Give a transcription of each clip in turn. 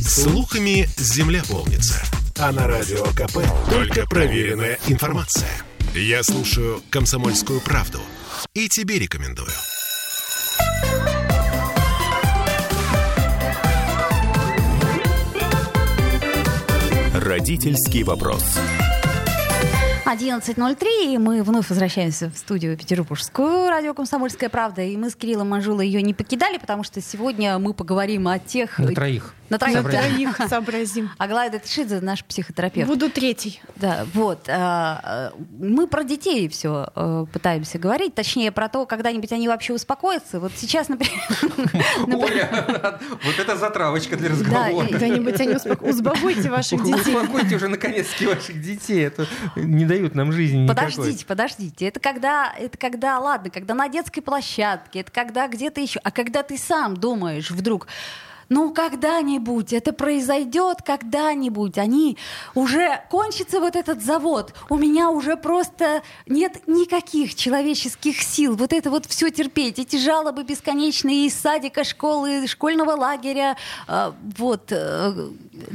Слухами земля полнится. А на радио КП только проверенная информация. Я слушаю «Комсомольскую правду» и тебе рекомендую. Родительский вопрос. 11.03, и мы вновь возвращаемся в студию Петербургскую, радио «Комсомольская правда». И мы с Кириллом Манжулой ее не покидали, потому что сегодня мы поговорим о тех... На троих. На троих, На троих сообразим. Аглая Датышидзе, наш психотерапевт. Буду третий. Да, вот. а, а, Мы про детей все пытаемся говорить, точнее, про то, когда-нибудь они вообще успокоятся. Вот сейчас, например... Оля, вот это затравочка для разговора. Когда-нибудь они успоко- Успокойте ваших детей. Успокойте уже наконец-таки ваших детей. Это не дают нам жизни. Подождите, подождите. Это когда, это когда, ладно, когда на детской площадке, это когда где-то еще, а когда ты сам думаешь вдруг, ну, когда-нибудь это произойдет, когда-нибудь. Они уже кончится вот этот завод. У меня уже просто нет никаких человеческих сил. Вот это вот все терпеть. Эти жалобы бесконечные из садика, школы, школьного лагеря. А, вот. э,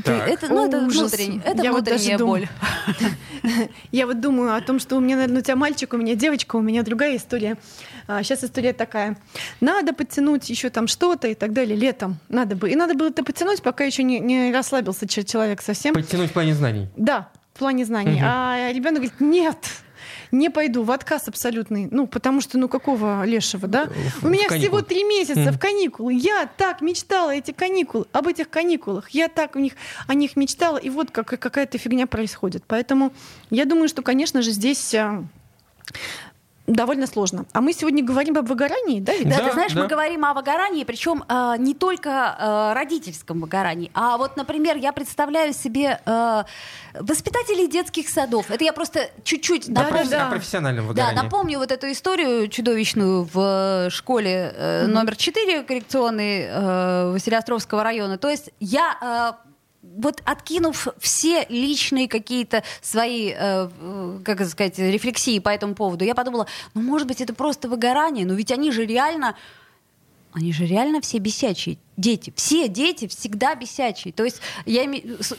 Так. это, ну, это ужас. внутренне- это Я вот даже внутренняя думаю. боль. Я вот думаю о том, что у меня, наверное, у тебя мальчик, у меня девочка, у меня другая история. сейчас история такая. Надо подтянуть еще там что-то и так далее летом. Надо бы. И надо было это подтянуть, пока еще не, не расслабился че- человек совсем. Подтянуть в плане знаний. Да, в плане знаний. Мгм. А ребенок говорит, нет, не пойду, в отказ абсолютный. Ну, потому что, ну, какого лешего, да? В- У меня каникулы. всего три месяца Мгм. в каникулы. Я так мечтала эти каникулы, об этих каникулах. Я так в них, о них мечтала, и вот как, какая-то фигня происходит. Поэтому я думаю, что, конечно же, здесь а, довольно сложно. А мы сегодня говорим об выгорании, да? ведь? Да, Да, ты знаешь, да. мы говорим о выгорании, причем э, не только э, родительском выгорании, а вот, например, я представляю себе э, воспитателей детских садов. Это я просто чуть-чуть Да, напомню. да, да. О профессиональном Да, выгорании. напомню вот эту историю чудовищную в э, школе э, номер 4 коррекционной э, Василиостровского района. То есть я э, вот откинув все личные какие-то свои, э, как сказать, рефлексии по этому поводу, я подумала, ну, может быть, это просто выгорание, но ведь они же реально, они же реально все бесячие дети. Все дети всегда бесячие. То есть я,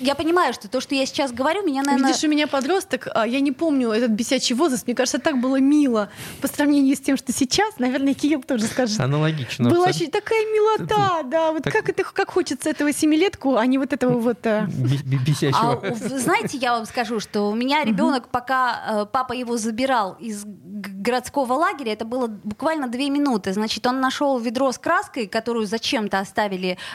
я понимаю, что то, что я сейчас говорю, меня, наверное... Видишь, у меня подросток, а я не помню этот бесячий возраст. Мне кажется, так было мило по сравнению с тем, что сейчас. Наверное, Кирилл тоже скажет. Аналогично. Была абсолютно. очень такая милота, да. Вот Так- как это, как хочется этого семилетку, а не вот этого вот. э, Бе- бе- Бесячего. А знаете, я вам скажу, что у меня ребенок, пока э, папа его забирал из городского лагеря, это было буквально две минуты. Значит, он нашел ведро с краской, которую зачем-то оставили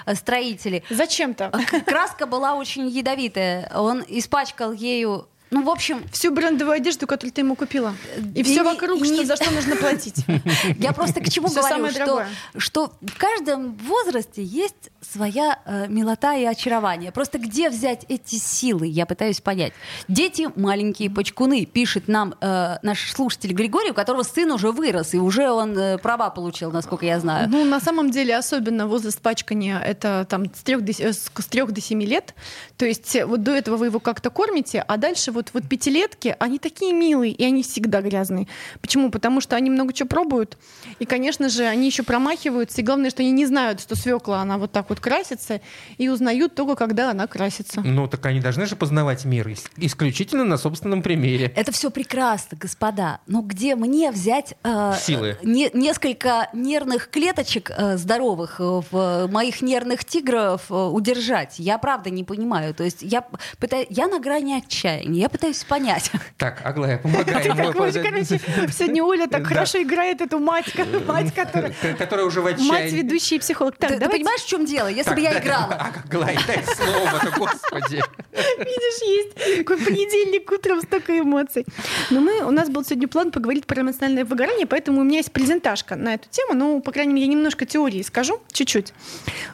э, строители. Зачем-то. К- Краска была очень ядовитая. Он испачкал ею. Ну, в общем, Всю брендовую одежду, которую ты ему купила. И И все не- вокруг, и что, за что нужно платить. Я просто к чему говорю, что, в каждом возрасте есть своя э, милота и очарование. Просто где взять эти силы, я пытаюсь понять. Дети маленькие почкуны, пишет нам э, наш слушатель Григорий, у которого сын уже вырос, и уже он э, права получил, насколько я знаю. Ну, на самом деле, особенно возраст пачкания, это там с 3 до, э, с 3 до 7 лет. То есть э, вот до этого вы его как-то кормите, а дальше вот, вот пятилетки, они такие милые, и они всегда грязные. Почему? Потому что они много чего пробуют, и, конечно же, они еще промахиваются, и главное, что они не знают, что свекла, она вот так вот красится, и узнают только, когда она красится. Ну, так они должны же познавать мир ис- исключительно на собственном примере. Это все прекрасно, господа. Но где мне взять э, Силы. не- несколько нервных клеточек э, здоровых э, в моих нервных тигров э, удержать? Я правда не понимаю. То есть я пытаюсь, я на грани отчаяния. Я пытаюсь понять. Так, Аглая, помогай Ты ему. сегодня Оля так хорошо играет эту мать, мать, которая... Которая уже в Мать ведущий психолог. Так, ты, понимаешь, в чем дело? Если бы я играла. А, Аглая, дай слово-то, господи. Видишь, есть такой понедельник утром столько эмоций. Но мы, у нас был сегодня план поговорить про эмоциональное выгорание, поэтому у меня есть презентажка на эту тему. Ну, по крайней мере, я немножко теории скажу, чуть-чуть.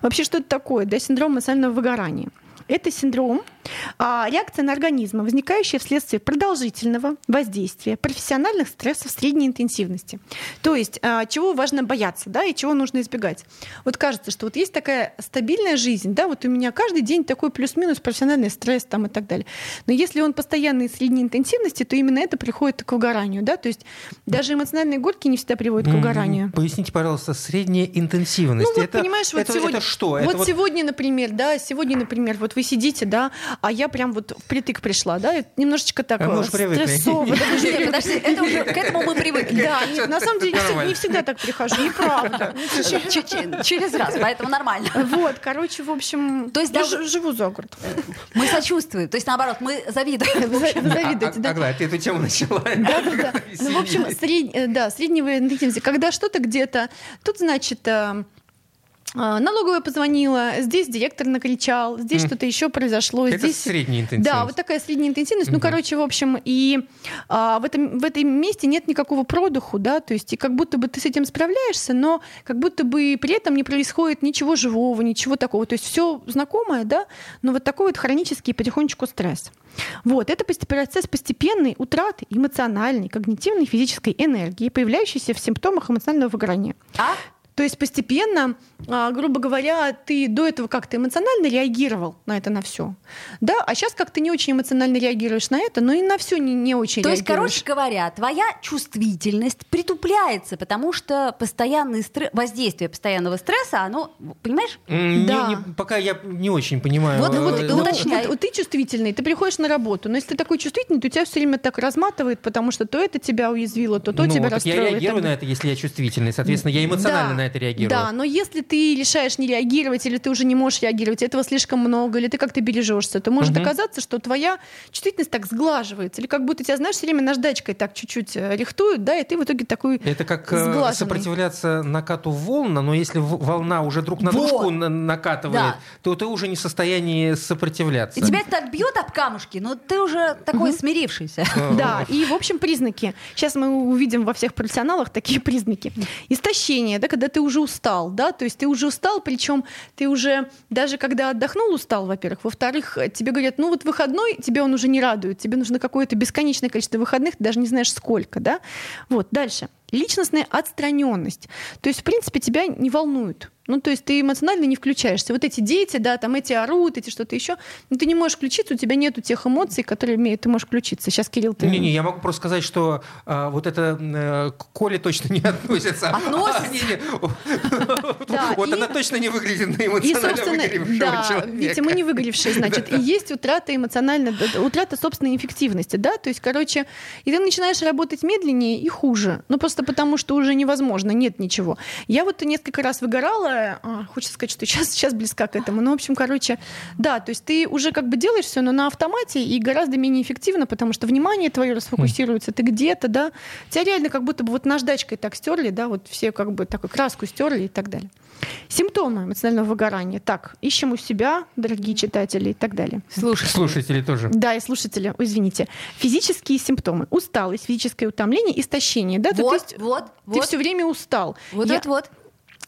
Вообще, что это такое, да, синдром эмоционального выгорания? Это синдром, а, реакция на организм, возникающая вследствие продолжительного воздействия профессиональных стрессов средней интенсивности. То есть, а, чего важно бояться, да, и чего нужно избегать. Вот кажется, что вот есть такая стабильная жизнь, да, вот у меня каждый день такой плюс-минус профессиональный стресс там и так далее. Но если он постоянный средней интенсивности, то именно это приходит к выгоранию, да, то есть даже эмоциональные горки не всегда приводят к выгоранию. Поясните, пожалуйста, средняя интенсивность. Ну, вот, это, понимаешь, вот это, сегодня, это что? Вот, это вот сегодня, например, да, сегодня, например, вот вы сидите, да, а я прям вот впритык пришла, да, и немножечко так А э, стрессово. Нет, подожди, это уже к этому мы привыкли. Да, нет, на самом деле не всегда- так прихожу, неправда. Через раз, поэтому нормально. Вот, короче, в общем, То есть я живу за город. Мы сочувствуем. То есть, наоборот, мы завидуем. Вы А- завидуете, а- да? Аглая, ты эту тему начала. Да, да, да. Ну, в общем, э, да, среднего интенсивности. Когда что-то где-то, тут, значит, э, а, налоговая позвонила, здесь директор накричал, здесь Мгм. что-то еще произошло, Это здесь средняя интенсивность. Да, вот такая средняя интенсивность. Ну, Мгм. короче, в общем, и а, в, этом, в этом месте нет никакого продуху, да, то есть и как будто бы ты с этим справляешься, но как будто бы при этом не происходит ничего живого, ничего такого. То есть все знакомое, да, но вот такой вот хронический потихонечку стресс. Вот, это процесс постепенной утраты эмоциональной, когнитивной, физической энергии, появляющейся в симптомах эмоционального выгорания. А? То есть постепенно, а, грубо говоря, ты до этого как-то эмоционально реагировал на это, на все. Да, а сейчас как-то не очень эмоционально реагируешь на это, но и на все не, не очень То есть, реагируешь. короче говоря, твоя чувствительность притупляется, потому что постоянный стресс, воздействие постоянного стресса, оно, понимаешь? Не- Да. не- пока я не очень понимаю. Вот, Ну, вот, э, ну, уточняй. вот- вот ты чувствительный, ты приходишь на работу, но если ты такой чувствительный, то тебя все время так разматывает, потому что то это тебя уязвило, то то ну, тебя я расстроило. и реагирую на это, если я чувствительный. Соответственно, я эмоционально Да, на это реагирую. Да, но если ты решаешь не реагировать, или ты уже не можешь реагировать, этого слишком много, или ты как-то бережешься, то может Мгм. оказаться, что твоя чувствительность так сглаживается, или как будто тебя, знаешь, все время наждачкой так чуть-чуть э, рихтуют, да, и ты в итоге такой Это как э, Сглаженный. сопротивляться накату волн, но если волна уже друг на Вот. дружку накатывает, Да. то ты уже не в состоянии сопротивляться. И тебя это так бьет об камушки, но ты уже такой смирившийся. Э, Да, и в общем признаки. Сейчас мы увидим во всех профессионалах такие признаки. Истощение, да, когда ты уже устал, да, то есть ты уже устал, причем ты уже даже когда отдохнул устал, во-первых, во-вторых, тебе говорят, ну вот выходной тебе он уже не радует, тебе нужно какое-то бесконечное количество выходных, ты даже не знаешь сколько, да. Вот дальше. Личностная отстраненность. То есть, в принципе, тебя не волнует. Ну, то есть ты эмоционально не включаешься. Вот эти дети, да, там эти орут, эти что-то еще, но ты не можешь включиться, у тебя нету тех эмоций, которые ты можешь включиться. Сейчас, Кирилл, ты... Не-не, я могу просто сказать, что а, вот это э, к Коле точно не относится. Относится? Вот она точно не выглядит на эмоционально выгоревшего да, человека. видите, мы не выгоревшие, значит, и есть утрата эмоционально, утрата собственной эффективности, да, то есть, короче, и ты начинаешь работать медленнее и хуже, ну просто потому, что уже невозможно, нет ничего. Я вот несколько раз выгорала, а, хочется сказать, что сейчас, сейчас близка к этому, ну, в общем, короче, да, то есть ты уже как бы делаешь все, но на автомате и гораздо менее эффективно, потому что внимание твое расфокусируется, ты где-то, да, тебя реально как будто бы вот наждачкой так стерли, да, вот все как бы такую краску стерли и так далее. Симптомы эмоционального выгорания. Так, ищем у себя, дорогие читатели и так далее. Слушай, Слушатели тоже. Да, и слушатели, извините. Физические симптомы. Усталость, физическое утомление, истощение. Да? То вот, есть вот, ты вот, все время устал. вот, я, вот, вот.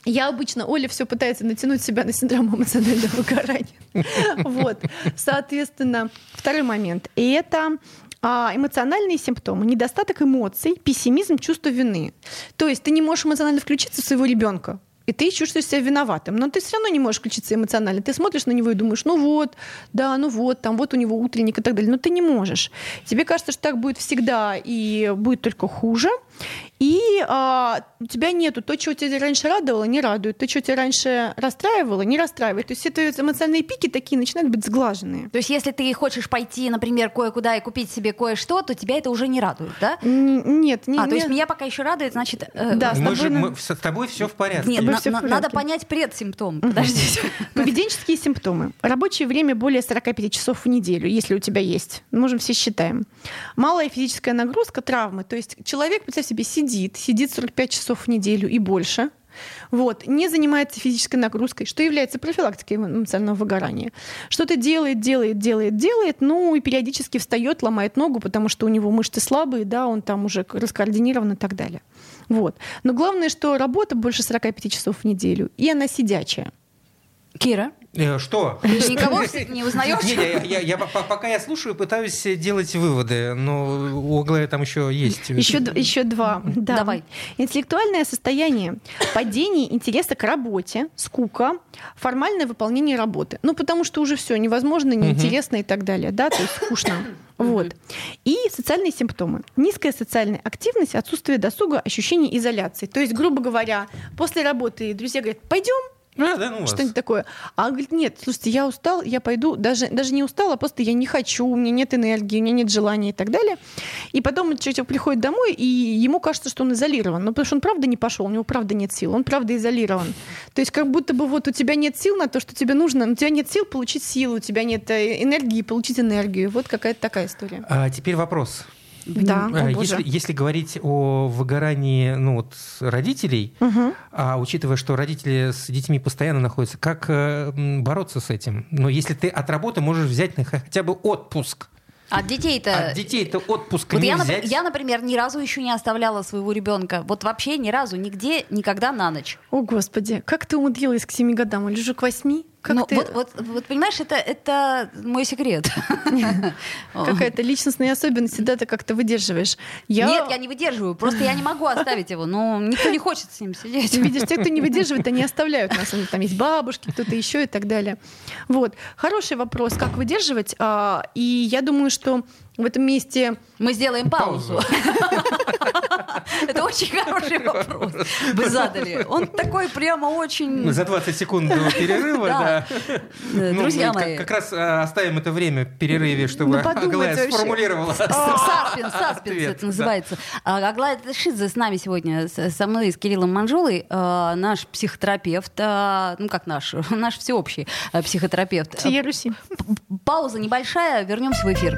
я обычно, Оля все пытается натянуть себя на синдром эмоционального выгорания. Вот. Соответственно, второй момент. И это а, эмоциональные симптомы, недостаток эмоций, пессимизм, чувство вины. То есть ты не можешь эмоционально включиться в своего ребенка. И ты чувствуешь себя виноватым, но ты все равно не можешь включиться эмоционально. Ты смотришь на него и думаешь, ну вот, да, ну вот, там вот у него утренник и так далее. Но ты не можешь. Тебе кажется, что так будет всегда и будет только хуже. И а, у тебя нету то, чего тебя раньше радовало, не радует. То, что тебя раньше расстраивало, не расстраивает. То есть все твои эмоциональные пики такие начинают быть сглаженные. То есть, если ты хочешь пойти, например, кое-куда и купить себе кое-что, то тебя это уже не радует, да? Н- Нет, не, а, то не- есть меня пока еще радует, значит... э, Да, с Мы же, тобой на- мы- с тобой все в порядке. Нет, на- все в порядке. надо понять предсимптом. Подождите. Поведенческие симптомы. Рабочее время более 45 часов в неделю, если у тебя есть. Можем все считаем. Малая физическая нагрузка, травмы. То есть человек, представь себе, сидит, сидит 45 часов в неделю и больше. Вот, не занимается физической нагрузкой, что является профилактикой эмоционального выгорания. Что-то делает, делает, делает, делает, ну и периодически встает, ломает ногу, потому что у него мышцы слабые, да, он там уже раскоординирован и так далее. Вот. Но главное, что работа больше 45 часов в неделю, и она сидячая. Кира, Э, Что? ты никого не узнаешь? Не, я, я- я по- пока я слушаю, пытаюсь делать выводы, но у Аглая там еще есть. Еще, д- еще два. Да. Давай. Интеллектуальное состояние, падение интереса к работе, скука, формальное выполнение работы. Ну, потому что уже все невозможно, неинтересно и так далее, да, то есть скучно. Вот. И социальные симптомы. Низкая социальная активность, отсутствие досуга, ощущение изоляции. То есть, грубо говоря, после работы друзья говорят, пойдем, А, да, ну что-нибудь такое. А он говорит, нет, слушайте, я устал, я пойду, даже, даже не устал, а просто я не хочу, у меня нет энергии, у меня нет желания и так далее. И потом человек приходит домой, и ему кажется, что он изолирован. Ну, потому что он правда не пошел, у него правда нет сил, он правда изолирован. То есть как будто бы вот у тебя нет сил на то, что тебе нужно, у тебя нет сил получить силу, у тебя нет э, энергии получить энергию. Вот какая-то такая история. А теперь вопрос. Да, А, о. Если, если говорить о выгорании ну, вот, родителей, Мгм. а учитывая, что родители с детьми постоянно находятся, как э, бороться с этим? Но если ты от работы можешь взять хотя бы отпуск, От детей-то... от детей-то отпуск Вот не я, взять. я, например, ни разу еще не оставляла своего ребенка. Вот вообще ни разу, нигде, никогда на ночь. О, Господи, как ты умудрилась к семи годам? Или же к восьми? Как Ну, ты... вот, вот, вот понимаешь, это, это мой секрет. Какая-то личностная особенность, да, ты как-то выдерживаешь. Я... Нет, я не выдерживаю. Просто я не могу оставить его. Ну, никто не хочет с ним сидеть. Видишь, те, кто не выдерживает, они оставляют нас. Там есть бабушки, кто-то еще и так далее. Вот. Хороший вопрос, как выдерживать. А, И я думаю, что в этом месте Мы сделаем паузу. Это очень хороший вопрос. Вы задали. Он такой прямо очень... За 20 секунд до перерыва, Да. Ну, Друзья мои. Как раз э, оставим это время в перерыве, чтобы Ну, Аглая сформулировала. Саспенс, саспенс это называется. А, Аглая Ташидзе с нами сегодня, со мной и с Кириллом Манжулой, э, наш психотерапевт, э, ну как наш, наш всеобщий психотерапевт. Сия Руси. Пауза небольшая, вернемся в эфир.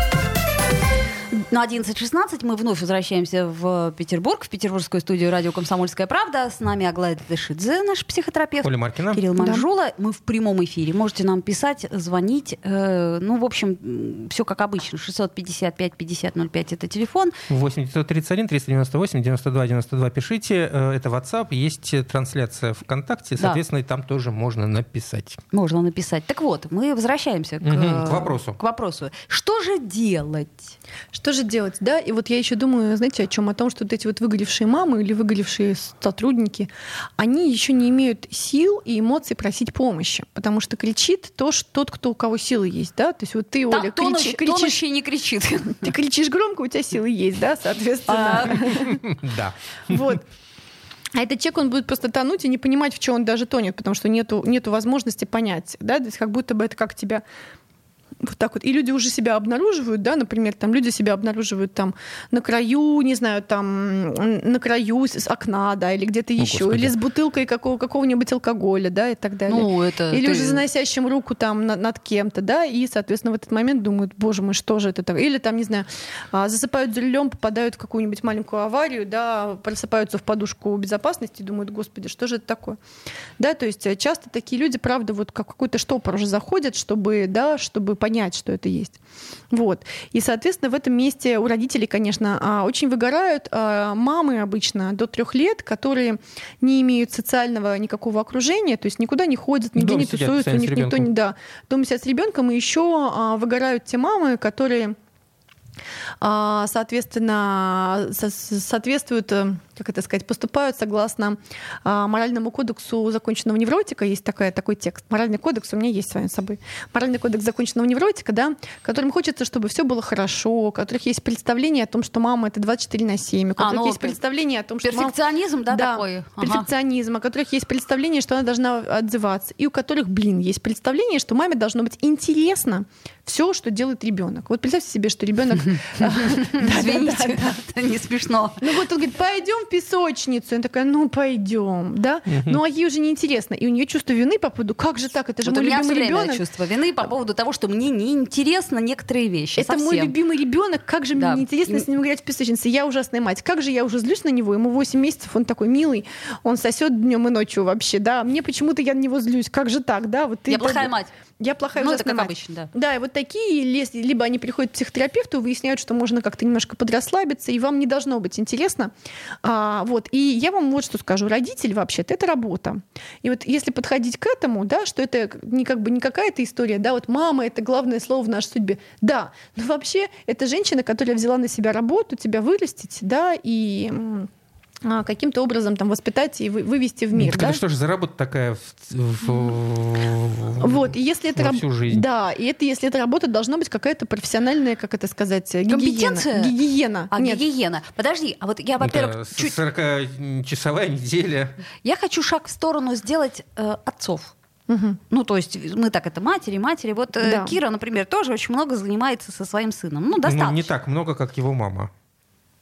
На 11.16 мы вновь возвращаемся в Петербург, в петербургскую студию радио «Комсомольская правда». С нами Аглая Ташидзе, наш психотерапевт. Оля Маркина. Кирилл Да. Манжула. Мы в прямом эфире. Можете нам писать, звонить. Э, ну, в общем, все как обычно. 655-5005 это телефон. 8 931 398 92 92 пишите. Э, Это WhatsApp. Есть трансляция ВКонтакте. Да. Соответственно, и там тоже можно написать. Можно написать. Так вот, мы возвращаемся к, к вопросу. К вопросу. Что же делать? Что же делать, да? И вот я еще думаю, знаете, о чем? О том, что вот эти вот выгоревшие мамы или выгоревшие сотрудники, они еще не имеют сил и эмоций просить помощи, потому что кричит то, что тот, кто у кого силы есть, да? То есть вот ты, Оля, Там кричи- кричишь, тонущий не кричит. ты кричишь громко, у тебя силы есть, да, соответственно. Да. Вот. А этот человек, он будет просто тонуть и не понимать, в чем он даже тонет, потому что нету, нету возможности понять, да, то есть как будто бы это как тебя вот так вот. И люди уже себя обнаруживают, да, например, там люди себя обнаруживают там на краю, не знаю, там на краю с окна, да, или где-то О, еще, Господи. или с бутылкой какого, какого-нибудь алкоголя, да, и так далее. Ну, это Или ты- уже заносящим руку там на- над кем-то, да, и, соответственно, в этот момент думают, боже мой, что же это такое? Или там, не знаю, а, засыпают за рулем, попадают в какую-нибудь маленькую аварию, да, просыпаются в подушку безопасности и думают, господи, что же это такое? Да, то есть э, часто такие люди, правда, вот как какой-то штопор уже заходят, чтобы, да, чтобы понять, что это есть. Вот. И, соответственно, в этом месте у родителей, конечно, а, очень выгорают а, мамы обычно до трех лет, которые не имеют социального никакого окружения, то есть никуда не ходят, нигде не сидят тусуются, у них никто не... Да, дома сидят с ребенком, и еще а, выгорают те мамы, которые соответственно, со- соответствуют, э, как это сказать, поступают согласно а, моральному кодексу законченного невротика. Есть такая, такой текст. Моральный кодекс у меня есть с вами с собой. Моральный кодекс законченного невротика, да, которым хочется, чтобы все было хорошо, у которых есть представление о том, что мама это 24 на 7, у которых ну, есть представление о том, что мама Перфекционизм, да, такой? Ага. перфекционизм, у которых есть представление, что она должна отзываться, и у которых, блин, есть представление, что маме должно быть интересно все, что делает ребенок. Вот представьте себе, что ребенок... Извините, не смешно. Ну вот он говорит, пойдем песочницу. И она такая, ну пойдем, да. Ну а ей уже неинтересно. И у нее чувство вины по поводу, как же так, это же Вот у мой меня любимый все время ребенок. чувство вины по поводу того, что мне неинтересны некоторые вещи. Это мой любимый ребенок, как же Да. мне неинтересно И- с ним играть в песочнице. Я ужасная мать. Как же я уже злюсь на него? Ему 8 месяцев, он такой милый, он сосет днем и ночью вообще, да. Мне почему-то я на него злюсь. Как же так, да? Вот ты Я плохая мать. Я плохая Ну, это как мать. обычно, да. Да, и вот такие, либо они приходят к психотерапевту, выясняют, что можно как-то немножко подрасслабиться, и вам не должно быть интересно. А, вот. И я вам вот что скажу. Родитель вообще-то это работа. И вот если подходить к этому, да, что это не как бы не какая-то история, да, вот мама — это главное слово в нашей судьбе. Да, но вообще это женщина, которая взяла на себя работу, тебя вырастить, да, и каким-то образом там воспитать и вы- вывести в мир. Так да? это что же за работа такая в- в- Вот, и если это во раб- всю жизнь? Да, и это если это работа, должна быть какая-то профессиональная, как это сказать, гигиена. Компетенция? Гигиена. А Нет. гигиена. Подожди, а вот я, во-первых, с- чуть... 40-часовая неделя. я хочу шаг в сторону сделать э, отцов. Мгм. Ну, то есть мы так это матери, матери. Вот э, Да. Кира, например, тоже очень много занимается со своим сыном. Ну, достаточно. Ну, не так много, как его мама.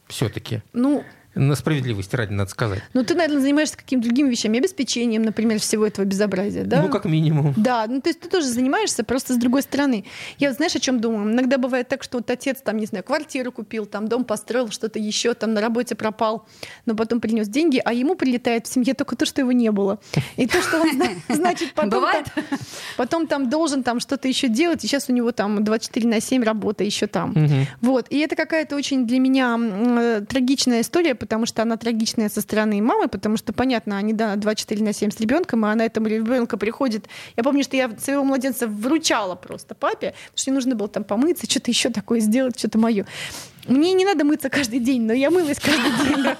Все-таки. Ну, На справедливости ради, надо сказать. ну, ты, наверное, занимаешься какими-то другими вещами, обеспечением, например, всего этого безобразия, да? Ну, как минимум. Да, ну то есть ты тоже занимаешься, просто с другой стороны. Я вот знаешь, о чем думаю? Иногда бывает так, что вот отец там, не знаю, квартиру купил, там дом построил, что-то еще, там на работе пропал, но потом принес деньги, а ему прилетает в семье только то, что его не было. И то, что он зна- значит потом Бывает? там, потом там должен там что-то еще делать, и сейчас у него там 24 на 7 работа еще там. Мгм. Вот. И это какая-то очень для меня э, трагичная история, потому что она трагичная со стороны мамы, потому что, понятно, они да, 24 на 7 с ребенком, и она этому ребенка приходит. Я помню, что я своего младенца вручала просто папе, потому что ей нужно было там помыться, что-то еще такое сделать, что-то мое. Мне не надо мыться каждый день, но я мылась каждый день.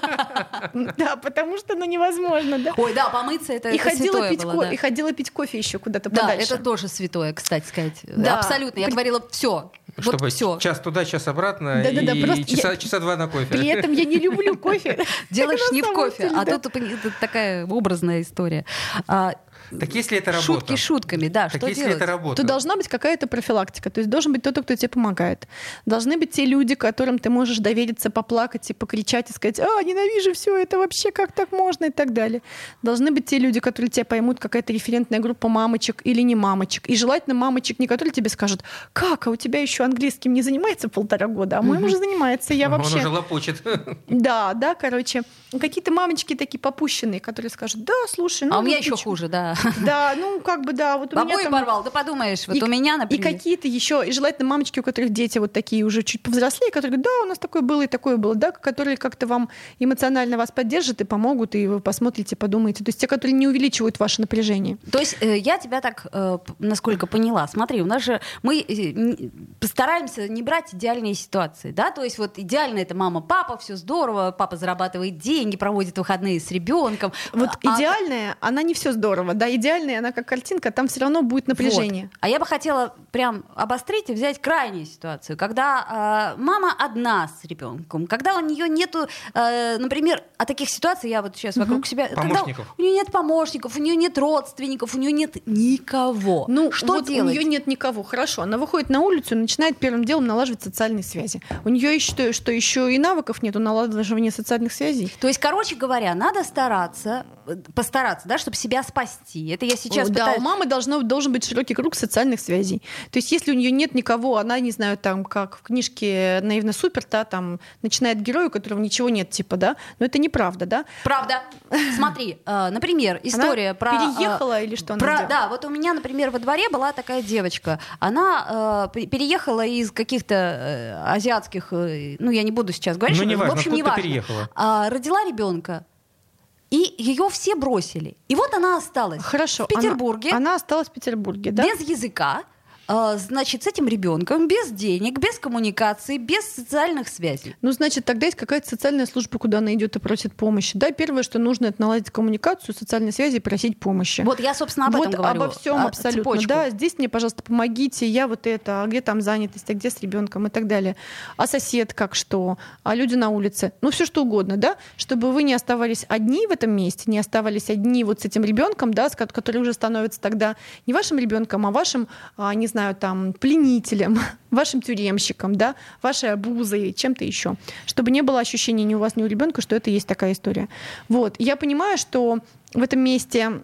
Да, потому что ну невозможно, да. Ой, да, помыться это, И это ходила, пить было, ко- да. и ходила пить кофе еще куда-то Да, подальше. это тоже святое, кстати сказать. Да. Абсолютно. Я При- говорила, все. Вот Чтобы все. час туда, час обратно, Да-да-да, и просто часа, я- часа два на кофе. При этом я не люблю кофе. Делаешь не в кофе, а да. тут такая образная история. А, Так если это работа? шутки шутками, да, Так что если делать? это работа? то должна быть какая-то профилактика. То есть должен быть кто-то, кто тебе помогает. Должны быть те люди, которым ты можешь довериться, поплакать и покричать и сказать, а, ненавижу все это вообще, как так можно и так далее. Должны быть те люди, которые тебя поймут, какая-то референтная группа мамочек или не мамочек. И желательно мамочек, не которые тебе скажут, как, а у тебя еще английским не занимается полтора года, а мой муж занимается, я Он вообще... уже лопочет. Да, да, короче. Какие-то мамочки такие попущенные, которые скажут, да, слушай, ну... А у меня еще ничего». хуже, да. Да, ну как бы да, вот у меня там... порвал, да подумаешь, вот И- у меня, И например. какие-то еще, и желательно мамочки, у которых дети вот такие уже чуть повзрослее, которые говорят, да, у нас такое было и такое было, да, которые как-то вам эмоционально вас поддержат и помогут, и вы посмотрите, подумаете. То есть те, которые не увеличивают ваше напряжение. То есть э, я тебя так, э, насколько поняла, смотри, у нас же мы постараемся не брать идеальные ситуации, да, то есть вот идеально это мама, папа, все здорово, папа зарабатывает деньги, проводит выходные с ребенком. Вот А- идеальная, она не все здорово, да, идеальная, она как картинка, там все равно будет напряжение. Вот. А я бы хотела прям обострить и взять крайнюю ситуацию, когда э, мама одна с ребенком, когда у нее нету, э, например, а таких ситуаций я вот сейчас вокруг себя, Помощников. когда у нее нет помощников, у нее нет родственников, у нее нет никого. Ну, что вот делать? у нее нет никого. Хорошо, она выходит на улицу и начинает первым делом налаживать социальные связи. У нее еще, что еще и навыков нету налаживания социальных связей. То есть, короче говоря, надо стараться, э, постараться, да, чтобы себя спасти. Это я сейчас О, да, пытаюсь- у мамы должно, должен быть широкий круг социальных связей. То есть, если у нее нет никого, она, не знаю, там, как в книжке «Наивно супер», да, там, начинает герой, у которого ничего нет, типа, да, но это неправда, да? Правда. Смотри, э, например, история Она про... э, переехала или что она про? Да, вот у меня, например, во дворе была такая девочка. Она э, пе- переехала из каких-то э, азиатских, э, ну я не буду сейчас говорить, Ну, что- неважно, в общем, не важно. переехала. А, родила ребенка. И ее все бросили. И вот она осталась Хорошо. в Петербурге Она, она осталась в Петербурге, да? без языка, значит, с этим ребенком, без денег, без коммуникации, без социальных связей. Ну, значит, тогда есть какая-то социальная служба, куда она идет и просит помощи. Да, первое, что нужно, это наладить коммуникацию, социальные связи и просить помощи. Вот я, собственно, об вот этом говорю. обо всем а, абсолютно. цепочку. Да, здесь мне, пожалуйста, помогите, я вот это, а где там занятость, а где с ребенком и так далее. А сосед как что, а люди на улице, ну все что угодно, да, чтобы вы не оставались одни в этом месте, не оставались одни вот с этим ребенком, да, который уже становится тогда не вашим ребенком, а вашим, а, не знаю, знаю, там, пленителем, вашим тюремщиком, да, вашей обузой, чем-то еще, чтобы не было ощущения ни у вас, ни у ребенка, что это есть такая история. Вот. Я понимаю, что в этом месте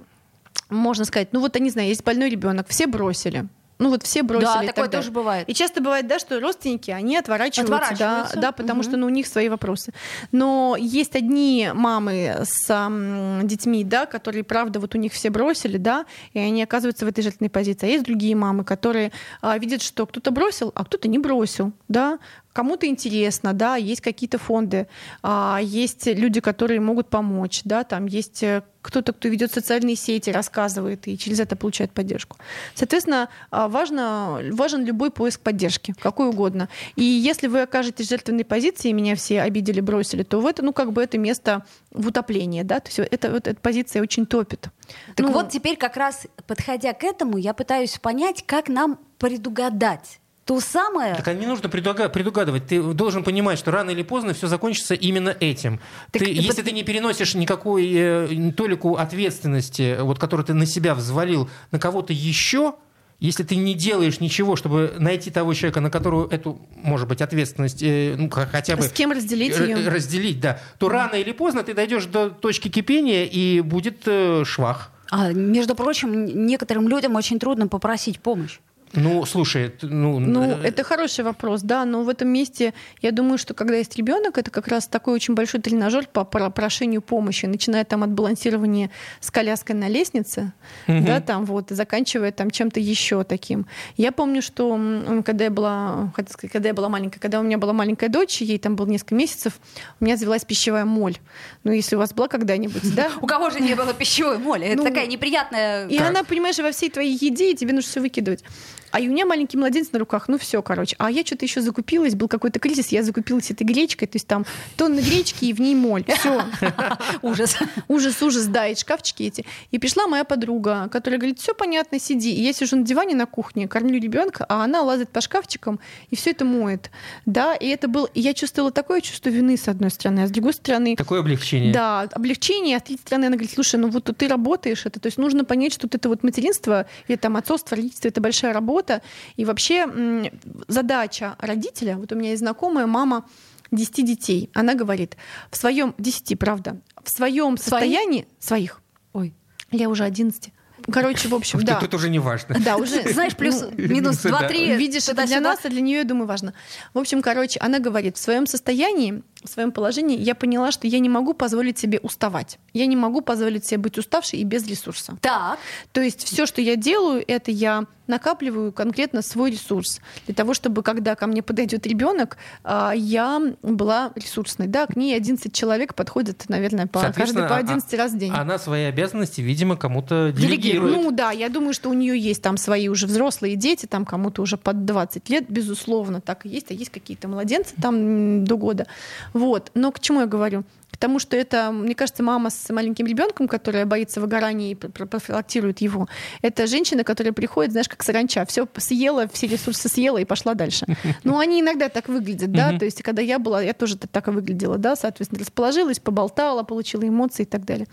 можно сказать, ну вот, я не знаю, есть больной ребенок, все бросили. Ну вот все бросили. Да, и такое так далее. тоже бывает. И часто бывает, да, что родственники, они отворачиваются, Отворачиваются. Да, да, потому Мгм. что ну, у них свои вопросы. Но есть одни мамы с ам, детьми, да, которые, правда, вот у них все бросили, да, и они оказываются в этой жертвенной позиции. А есть другие мамы, которые а, видят, что кто-то бросил, а кто-то не бросил, да, кому-то интересно, да, есть какие-то фонды, а, есть люди, которые могут помочь, да, там есть э, кто-то, кто ведет социальные сети, рассказывает и через это получает поддержку. Соответственно, а, важно, важен любой поиск поддержки, какой угодно. И если вы окажетесь в жертвенной позиции, меня все обидели, бросили, то в это, ну, как бы это место в утоплении, да, то есть это, вот эта позиция очень топит. Так Ну, вот теперь как раз, подходя к этому, я пытаюсь понять, как нам предугадать то самое... Так а не нужно предуга- предугадывать. Ты должен понимать, что рано или поздно все закончится именно этим. Так Ты- и если ты не переносишь никакой э, толику ответственности, вот, которую ты на себя взвалил, на кого-то еще, если ты не делаешь ничего, чтобы найти того человека, на которого эту, может быть, ответственность, э, ну, хотя бы С кем разделить ее? разделить, да, то рано или поздно ты дойдешь до точки кипения и будет э, швах. А, между прочим, некоторым людям очень трудно попросить помощь. Ну, слушай, ну, Ну, э, это хороший вопрос, да, но в этом месте я думаю, что когда есть ребенок, это как раз такой очень большой тренажер по прошению помощи, начиная там от балансирования с коляской на лестнице, да, там вот, и заканчивая там чем-то еще таким. Я помню, что когда я была, хотел сказать, когда я была маленькая, когда у меня была маленькая дочь, ей там было несколько месяцев, у меня завелась пищевая моль. Ну, если у вас была когда-нибудь, да? У кого же не было пищевой моли? Это Ну, такая неприятная... И она, понимаешь, во всей твоей еде, и тебе нужно все выкидывать. А и у меня маленький младенец на руках, ну все, короче. А я что-то еще закупилась, был какой-то кризис, я закупилась этой гречкой, то есть там тонны гречки и в ней моль. Все. Ужас. Ужас, ужас, да, и шкафчики эти. И пришла моя подруга, которая говорит, все понятно, сиди. И я сижу на диване на кухне, кормлю ребенка, а она лазает по шкафчикам и все это моет. Да, и это был... Я чувствовала такое чувство вины, с одной стороны, а с другой стороны... такое облегчение. Да, облегчение, а с третьей стороны она говорит, слушай, ну вот ты работаешь это, то есть нужно понять, что вот это вот материнство или там отцовство, родительство, это большая работа, и вообще задача родителя, вот у меня есть знакомая мама 10 детей, она говорит, в своем 10, правда, в своем состоянии своих, Ой. я уже 11, короче, в общем, да. Тут уже не важно. Да, уже, Знаешь, плюс, ну, минус да. 2-3. Видишь, это для нас, а для нее, я думаю, важно. В общем, короче, она говорит, в своем состоянии, в своем положении я поняла, что я не могу позволить себе уставать. Я не могу позволить себе быть уставшей и без ресурса. Так. То есть все, что я делаю, это я накапливаю конкретно свой ресурс для того, чтобы когда ко мне подойдет ребенок, а, я была ресурсной. Да, к ней 11 человек подходят, наверное, по, каждый по а- 11 раз в день. Она свои обязанности, видимо, кому-то делегирует. Ну да, я думаю, что у нее есть там свои уже взрослые дети, там кому-то уже под 20 лет, безусловно, так и есть, а есть какие-то младенцы там до года. Вот. Но к чему я говорю? К тому, что это, мне кажется, мама с маленьким ребенком, которая боится выгорания и пр- пр- профилактирует его. Это женщина, которая приходит, знаешь, как саранча, все съела, все ресурсы съела и пошла дальше. Ну, они иногда так выглядят, да, то есть, когда я была, я тоже так и выглядела, да, соответственно, расположилась, поболтала, получила эмоции и так далее.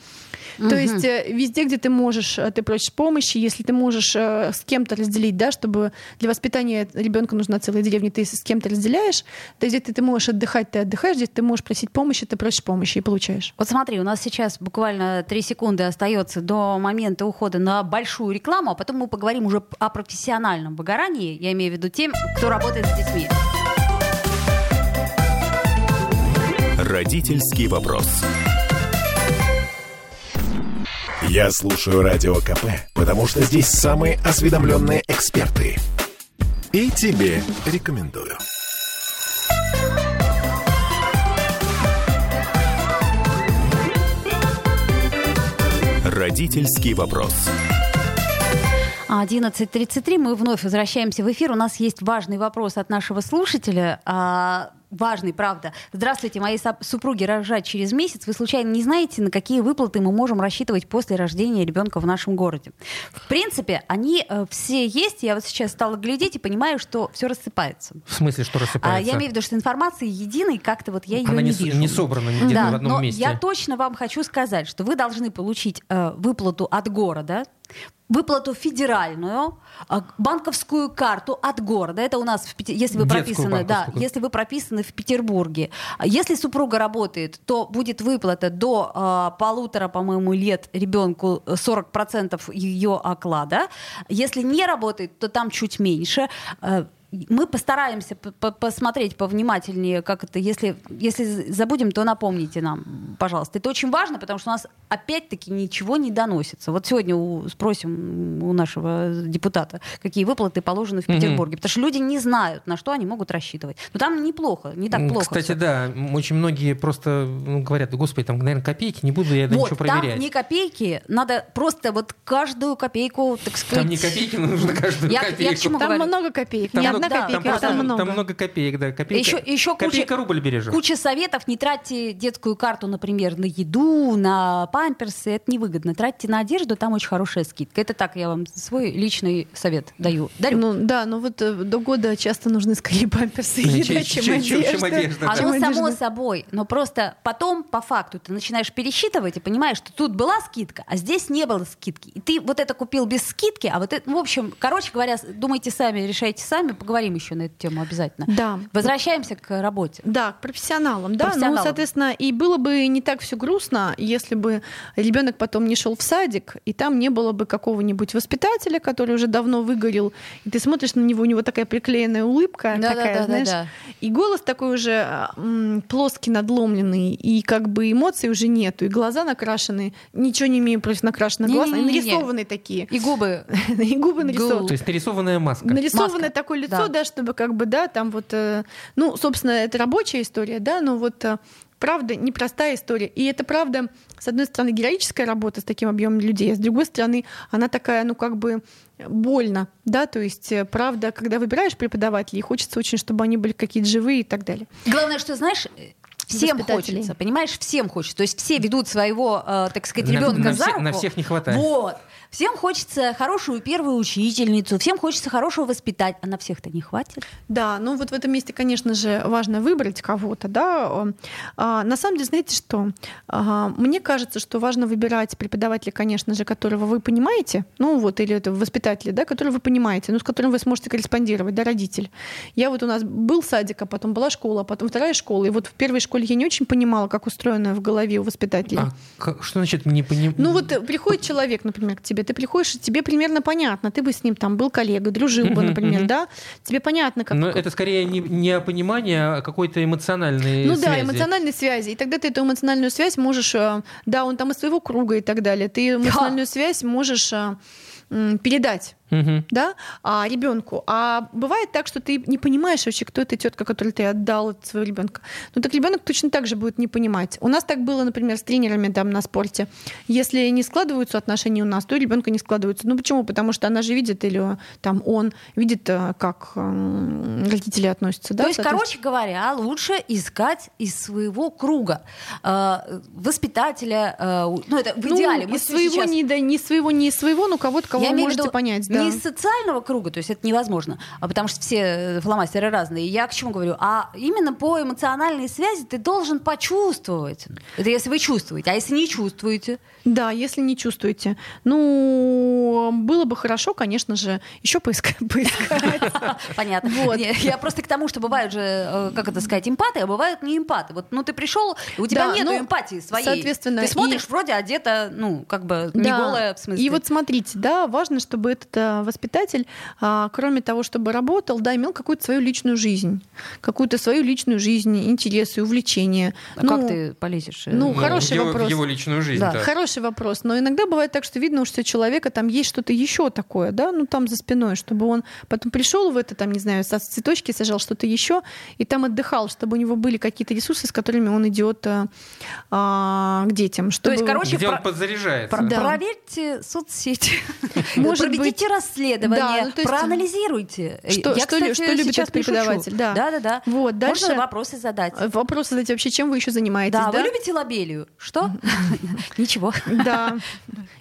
То есть э, везде, где ты можешь, э, ты просишь помощи, если ты можешь э, с кем-то разделить, да, чтобы для воспитания ребенка нужна целая деревня, ты с кем-то разделяешь, то есть где ты можешь отдыхать, ты отдыхаешь, где ты можешь просить помощи, ты просишь помощи и получаешь. Вот смотри, у нас сейчас буквально три секунды остается до момента ухода на большую рекламу, а потом мы поговорим уже о профессиональном выгорании, я имею в виду тем, кто работает с детьми. Родительский вопрос. Я слушаю Радио КП, потому что здесь самые осведомленные эксперты. И тебе рекомендую. Родительский вопрос. 11.33 мы вновь возвращаемся в эфир. У нас есть важный вопрос от нашего слушателя. А, важный, правда. Здравствуйте, моей супруге рожать через месяц. Вы случайно не знаете, на какие выплаты мы можем рассчитывать после рождения ребенка в нашем городе? В принципе, они э, все есть. Я вот сейчас стала глядеть и понимаю, что все рассыпается. В смысле, что А, рассыпается? я имею в виду, что информации единой как-то вот я ее Она не, не, вижу. не собрана нигде Да, в одном но месте. я точно вам хочу сказать, что вы должны получить э, выплату от города выплату федеральную, а, банковскую карту от города. Это у нас, в, если вы Детскую прописаны, да, если вы прописаны в Петербурге. А Если супруга работает, то будет выплата до а, полутора, по-моему, лет ребенку 40% ее оклада. Если не работает, то там чуть меньше. Э, Мы постараемся посмотреть повнимательнее, как это, если, если забудем, то напомните нам, пожалуйста. Это очень важно, потому что у нас опять-таки ничего не доносится. Вот сегодня у- спросим у нашего депутата, какие выплаты положены в. Петербурге, потому что люди не знают, на что они могут рассчитывать. Но там неплохо, не так плохо. Кстати, всё. да, очень многие просто ну, говорят, «Да, господи, там, наверное, копейки, не буду я это Вот, ничего там проверять. не копейки, надо просто вот каждую копейку, так сказать... Там не копейки, но нужно каждую Я- я к копейку. чему Там говорю? много копеек. Там не много- одна да, копейка, Там, просто- там много. там много копеек, да. Копейка, Еще, еще куча, копейка рубль бережет. куча советов. Не тратьте детскую карту, например, на еду, на памперсы. Это невыгодно. Тратьте на одежду, там очень хорошая скидка. Это так, я вам свой личный совет даю. Дарю. Ну да, но вот э, до года часто нужны скорее памперсы и Ну, еда, чем- чем, чем- чем одежда. одежда, да. Чем Оно само одежда. собой, но просто потом по факту ты начинаешь пересчитывать и понимаешь, что тут была скидка, а здесь не было скидки. И ты вот это купил без скидки, а вот это, ну, в общем, короче говоря, думайте сами, решайте сами, поговорим еще на эту тему обязательно. Да. Возвращаемся к работе. Да, к профессионалам, да. Профессионалам. Ну, соответственно, и было бы не так все грустно, если бы ребенок потом не шел в садик, и там не было бы какого-нибудь воспитателя, который уже давно выгорел, и ты смотришь на него, у него такая приклеенная улыбка, Да, да, такая, да, да, знаешь, да. и голос такой уже м, плоский, надломленный, и как бы эмоций уже нету, и глаза накрашены, ничего не имею против накрашенных глаз, они Не-не-не-не. нарисованные такие, И губы. и губы нарисованы. То есть нарисованная маска. Нарисованное Маска. такое лицо, Да. да. чтобы как бы, да, там вот, э, ну, собственно, это рабочая история, да, но вот э, правда непростая история. И это правда, с одной стороны, героическая работа с таким объемом людей, а с другой стороны, она такая, ну, как бы больно, да, то есть, э, правда, когда выбираешь преподавателей, хочется очень, чтобы они были какие-то живые и так далее. Главное, что знаешь, всем хочется, понимаешь, всем хочется. То есть все ведут своего, э, так сказать, На- ребенка на за все- руку. на всех не хватает. Вот. Всем хочется хорошую первую учительницу, всем хочется хорошего воспитать, а на всех-то не хватит. Да, ну вот в этом месте, конечно же, важно выбрать кого-то, да. А, на самом деле, знаете что? А, мне кажется, что важно выбирать преподавателя, конечно же, которого вы понимаете, ну вот, или это воспитателя, да, которого вы понимаете, ну с которым вы сможете корреспондировать, да, родитель. Я вот у нас был садик, а потом была школа, а потом вторая школа, и вот в первой школе я не очень понимала, как устроено в голове у воспитателей. А как- что значит не понимаю? Ну вот приходит человек, например, к тебе, ты приходишь, и тебе примерно понятно, ты бы с ним там был коллега, дружил бы, например, да, тебе понятно, как... Но это скорее не, не о понимании, а какой-то эмоциональной Ну да, связи. эмоциональной связи. И тогда ты эту эмоциональную связь можешь, э, да, он там из своего круга и так далее. Ты эмоциональную связь можешь э, передать Мгм. да, а, ребенку. А бывает так, что ты не понимаешь вообще, кто эта тетка, которой ты отдал от своего ребенка. Ну так ребенок точно так же будет не понимать. У нас так было, например, с тренерами там на спорте. Если не складываются отношения у нас, то ребенка не складываются. Ну почему? Потому что она же видит или там он видит, э, как родители относятся. Да, То есть, короче говоря, лучше искать из своего круга э, воспитателя, э, ну это в Ну, идеале. Мы из своего, сейчас- не, да, не своего, не из своего, но кого-то, кого Я вы можете виду понять. Да. Не из социального круга, то есть это невозможно, а потому что все э, фломастеры разные. Я к чему говорю? А именно по эмоциональной связи ты должен почувствовать. Это если вы чувствуете. А если не чувствуете? Да, если не чувствуете. Ну, было бы хорошо, конечно же, еще поискать. Понятно. Вот. Я просто к тому, что бывают же, э, как это сказать, эмпаты, а бывают не эмпаты. Вот, ну ты пришел, у тебя Да, нет ну, эмпатии своей. соответственно, ты смотришь, и- вроде одета, ну, как бы не Да. голая, в смысле. И вот смотрите, да, важно, чтобы этот а, воспитатель, а, кроме того, чтобы работал, да, имел какую-то свою личную жизнь, какую-то свою личную жизнь, интересы, увлечения. А Ну, как ты полезешь? э, ну, Ну, хороший в его, вопрос. В его личную жизнь, Да. да. Хороший вопрос. Но иногда бывает так, что видно, что у человека там есть что-то еще такое, да, ну там за спиной, чтобы он потом пришел в это, там, не знаю, со цветочки сажал что-то еще, и там отдыхал, чтобы у него были какие-то ресурсы, с которыми он идет а, а, к детям. Чтобы... есть, короче, Где про- он подзаряжается. Про- Да. Проверьте соцсети. Может быть. Расследование, Да, ну, есть- проанализируйте. Что- Я, что кстати, что любит этот преподаватель, да. да, да, да. Вот, дальше- Можно вопросы задать. Э, Вопрос задать вообще, чем вы еще занимаетесь, Да, да? вы любите лобелию? Что? Ничего. Да.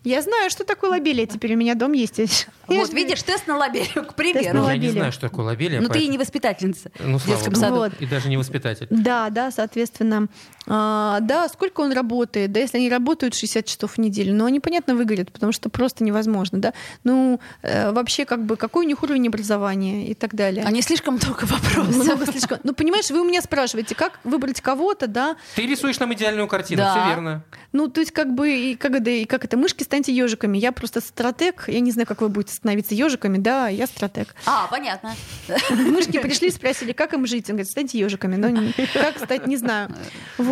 Я знаю, что такое лобелия теперь. У меня дом есть. Вот, видишь, тест на лобелию, к примеру. Я не знаю, что такое лобелия. Ну, ты и не воспитательница Ну, в слава детском саду. И даже не воспитатель. Да, да, соответственно. А, да, сколько он работает, да, если они работают 60 часов в неделю, но они, понятно, выгорят, потому что просто невозможно, да. Ну, э, вообще, как бы, какой у них уровень образования и так далее. А не слишком много вопросов. Много слишком. Ну, понимаешь, вы у меня спрашиваете, как выбрать кого-то, да? Ты рисуешь нам идеальную картину, Да. все верно. Ну, то есть, как бы, и как, это, и как это, мышки станьте ежиками. Я просто стратег. Я не знаю, как вы будете становиться ежиками, да, я стратег. А, понятно. Мышки пришли, спросили, как им жить. Он говорит, станьте ежиками. Но не- как стать, не знаю. Вот.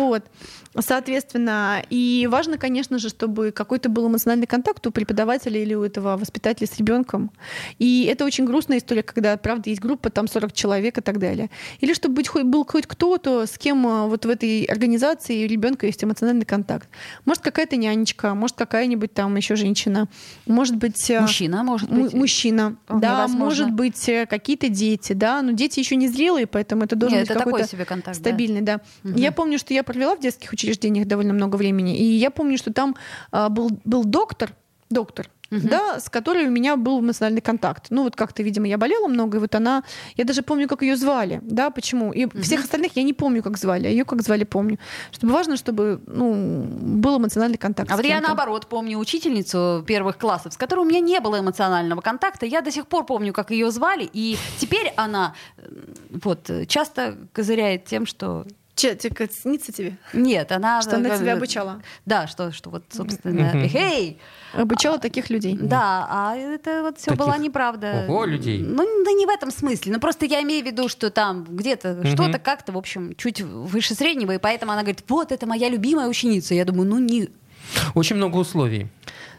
Соответственно, и важно, конечно же, чтобы какой-то был эмоциональный контакт у преподавателя или у этого воспитателя с ребенком. И это очень грустная история, когда, правда, есть группа, там 40 человек и так далее. Или чтобы быть, хоть- был хоть кто-то, с кем а, вот в этой организации у ребенка есть эмоциональный контакт. Может, какая-то нянечка, может, какая-нибудь там еще женщина, может быть... а, Мужчина, может быть. мужчина, да, возможно. может быть э, какие-то дети, да, но дети еще не зрелые, поэтому это должен Нет, быть какой-то себе контакт. да. стабильный, да. Я помню, что я провела в детских учреждениях довольно много времени, и я помню, что там а, был был доктор, доктор. Да, с которой у меня был эмоциональный контакт. Ну, вот как-то, видимо, я болела много, и вот она. Я даже помню, как ее звали. Да, почему? И всех остальных я не помню, как звали, а ее как звали, помню. Чтобы важно, чтобы ну, был эмоциональный контакт. А вот я наоборот помню учительницу первых классов, с которой у меня не было эмоционального контакта. Я до сих пор помню, как ее звали, и теперь она э, вот часто козыряет тем, что Че, тебе снится тебе? нет, она Что она тебя обучала? Да, что, что вот собственно, эй, Обучала таких людей. да, а это вот все была неправда. ого, людей. Ну, да не в этом смысле. Ну, просто я имею в виду, что там где-то что-то как-то, в общем, чуть выше среднего, и поэтому она говорит, вот, это моя любимая ученица. Я думаю, ну, не... Очень много условий.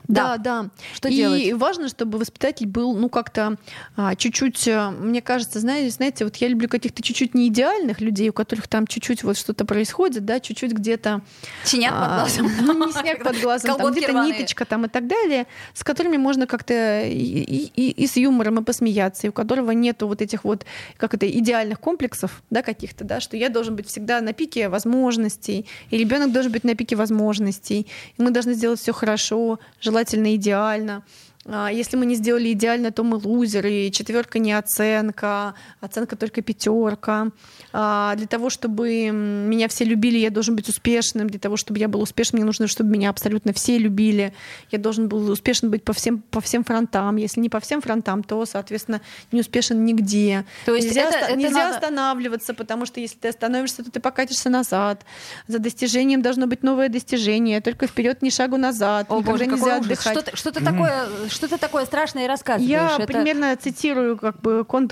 Да, да. Что и делать? важно, чтобы воспитатель был, ну, как-то а, чуть-чуть, а, мне кажется, знаете, знаете, вот я люблю каких-то чуть-чуть не идеальных людей, у которых там чуть-чуть вот что-то происходит, да, чуть-чуть где-то... Синяк под а, глазом. Ну, не синяк под глазом, там где-то ниточка там и так далее, с которыми можно как-то и, и- и- и с юмором и посмеяться, и у которого нету вот этих вот, как это, идеальных комплексов, да, каких-то, да, что я должен быть всегда на пике возможностей, и ребенок должен быть на пике возможностей, и мы должны сделать все хорошо, желательно идеально. А Если мы не сделали идеально, то мы лузеры. Четверка не оценка, оценка только пятерка. А Для того, чтобы меня все любили, я должен быть успешным. Для того, чтобы я был успешным, мне нужно, чтобы меня абсолютно все любили. Я должен был успешен быть по всем, по всем фронтам. Если не по всем фронтам, то, соответственно, не успешен нигде. То есть нельзя это- оста- это нельзя надо- останавливаться, потому что если ты остановишься, то ты покатишься назад. За достижением должно быть новое достижение. Только вперед, ни шагу назад. О, Никогда боже, нельзя отдыхать. Что ты, что ты такое, что ты такое страшное рассказываешь? Я Это- примерно цитирую как бы кон-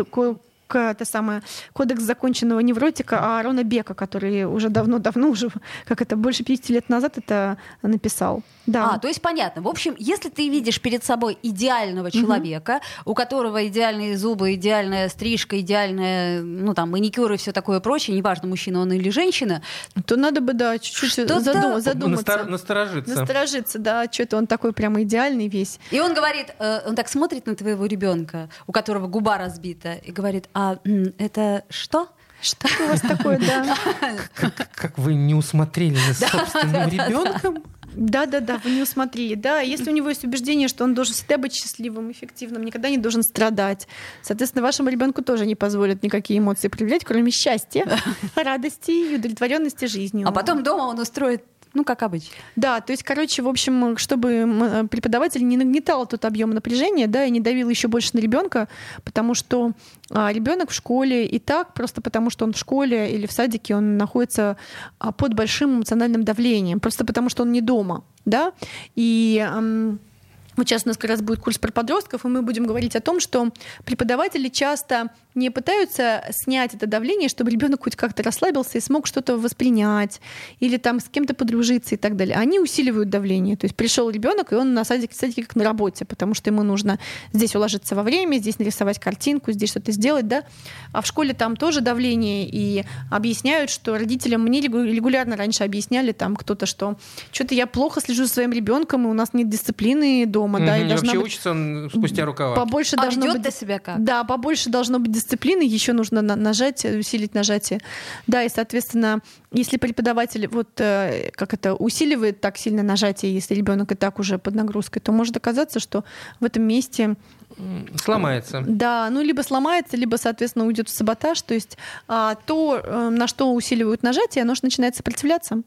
это самое кодекс законченного невротика Аарона Бека, который уже давно-давно, уже как это больше 50 лет назад это написал. Да. А, то есть понятно. В общем, если ты видишь перед собой идеального человека, у которого идеальные зубы, идеальная стрижка, идеальная, ну там, маникюр и все такое прочее, неважно, мужчина он или женщина, то надо бы, да, чуть-чуть Что-то- задум- задуматься. Настор- Насторожиться. Насторожиться, да, что-то он такой прямо идеальный весь. и он говорит, э, он так смотрит на твоего ребенка, у которого губа разбита, и говорит, а м, это что? Что у вас такое, да? Как вы не усмотрели за собственным ребенком? Да, да, да, вы не усмотрели. Да, если у него есть убеждение, что он должен всегда быть счастливым, эффективным, никогда не должен страдать. Соответственно, вашему ребенку тоже не позволят никакие эмоции проявлять, кроме счастья, радости и удовлетворенности жизнью. А потом дома он устроит, ну, как обычно. Да, то есть, короче, в общем, чтобы м, преподаватель не нагнетал тот объем напряжения, да, и не давил еще больше на ребенка, потому что а, ребенок в школе и так, просто потому что он в школе или в садике, он находится а, под большим эмоциональным давлением, просто потому что он не дома, да, и ам, вот сейчас у нас как раз будет курс про подростков, и мы будем говорить о том, что преподаватели часто не пытаются снять это давление, чтобы ребенок хоть как-то расслабился и смог что-то воспринять или там с кем-то подружиться и так далее. Они усиливают давление. То есть пришел ребенок, и он на садике, садике как на работе, потому что ему нужно здесь уложиться во время, здесь нарисовать картинку, здесь что-то сделать, да. А в школе там тоже давление, и объясняют, что родителям мне регу- регулярно раньше объясняли там кто-то, что что-то я плохо слежу за своим ребенком, и у нас нет дисциплины дома, дома, да, и должна вообще быть учится он спустя рукава. побольше А должно быть ты себя как? Да, побольше должно быть дисциплины, еще нужно на- нажать, усилить нажатие. Да, и, соответственно, если преподаватель вот э, как это усиливает так сильно нажатие, если ребенок и так уже под нагрузкой, то может оказаться, что в этом месте Сломается. да, ну либо сломается, либо, соответственно, уйдет в саботаж. То есть а, то, э, на что усиливают нажатие, оно же начинает сопротивляться.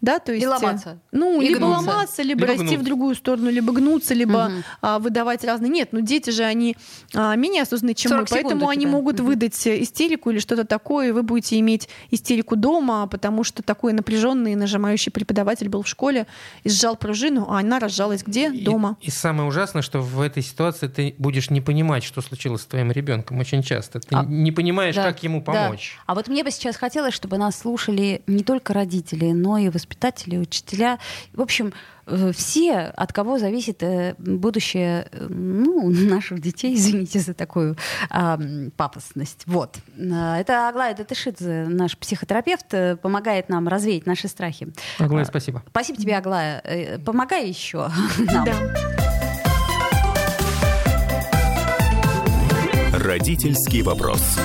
Да, то есть, э, ломаться. Ну, И либо гнуться. ломаться, либо, Либо расти гнуть. в другую сторону, либо гнуться, либо Мгм. а, выдавать разные. Нет, ну дети же, они а, менее осознанные, чем мы, 40 секунд поэтому они тебя. могут Мгм. выдать истерику или что-то такое, и вы будете иметь истерику дома, потому что такой напряженный, нажимающий преподаватель был в школе и сжал пружину, а она разжалась где? И- Дома. И, самое ужасное, что в этой ситуации ты будешь не понимать, что случилось с твоим ребенком очень часто. Ты А, не понимаешь, Да, как ему да. помочь. А вот мне бы сейчас хотелось, чтобы нас слушали не только родители, но и воспитатели, учителя. В общем, э, все, от кого зависит э, будущее э, ну, наших детей, извините за такую а, пафосность. Вот. Это Аглая Датышидзе, наш психотерапевт, помогает нам развеять наши страхи. Аглая, спасибо. Спасибо тебе, Аглая. Помогай еще нам. Да. Родительский вопрос.